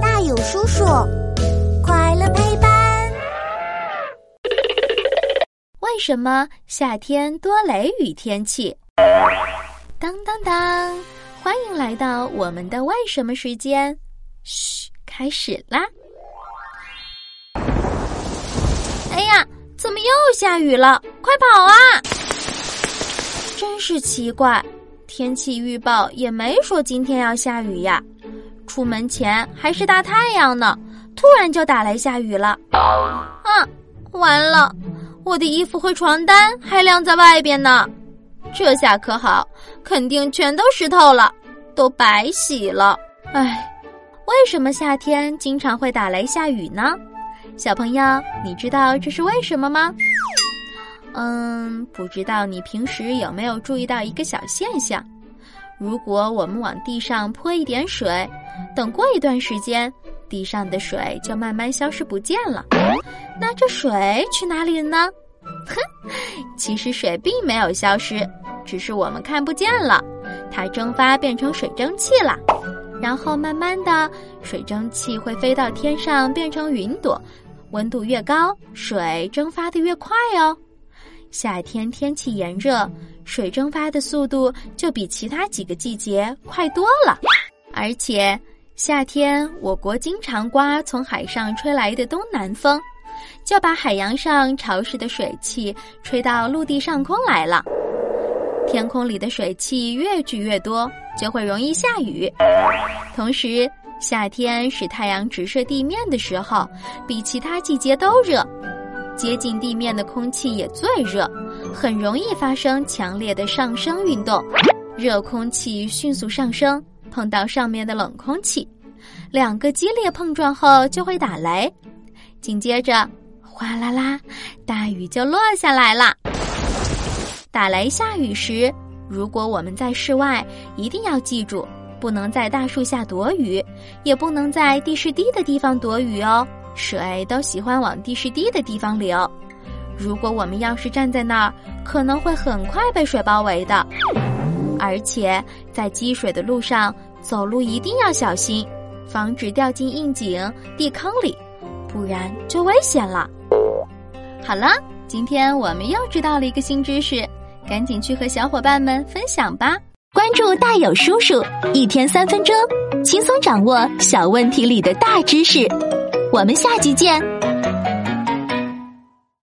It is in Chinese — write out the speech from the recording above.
大有叔叔，快乐陪伴。为什么夏天多雷雨天气？当当当！欢迎来到我们的为什么时间。嘘，开始啦！哎呀，怎么又下雨了？快跑啊！真是奇怪，天气预报也没说今天要下雨呀。出门前还是大太阳呢，突然就打雷下雨了。啊，完了！我的衣服和床单还晾在外边呢，这下可好，肯定全都湿透了，都白洗了。唉，为什么夏天经常会打雷下雨呢？小朋友，你知道这是为什么吗？嗯，不知道你平时有没有注意到一个小现象？如果我们往地上泼一点水，等过一段时间，地上的水就慢慢消失不见了。那这水去哪里了呢？哼，其实水并没有消失，只是我们看不见了。它蒸发变成水蒸气了，然后慢慢的，水蒸气会飞到天上变成云朵。温度越高，水蒸发的越快哦。夏天天气炎热，水蒸发的速度就比其他几个季节快多了。而且夏天我国经常刮从海上吹来的东南风，就把海洋上潮湿的水汽吹到陆地上空来了。天空里的水汽越聚越多，就会容易下雨。同时，夏天使太阳直射地面的时候，比其他季节都热。接近地面的空气也最热，很容易发生强烈的上升运动。热空气迅速上升，碰到上面的冷空气，两个激烈碰撞后就会打雷。紧接着，哗啦啦，大雨就落下来了。打雷下雨时，如果我们在室外，一定要记住，不能在大树下躲雨，也不能在地势低的地方躲雨哦。水都喜欢往地势低的地方流，如果我们要是站在那儿，可能会很快被水包围的。而且在积水的路上走路一定要小心，防止掉进窨井、地坑里，不然就危险了。好了，今天我们又知道了一个新知识，赶紧去和小伙伴们分享吧！关注大有叔叔，一天三分钟，轻松掌握小问题里的大知识。我们下集见。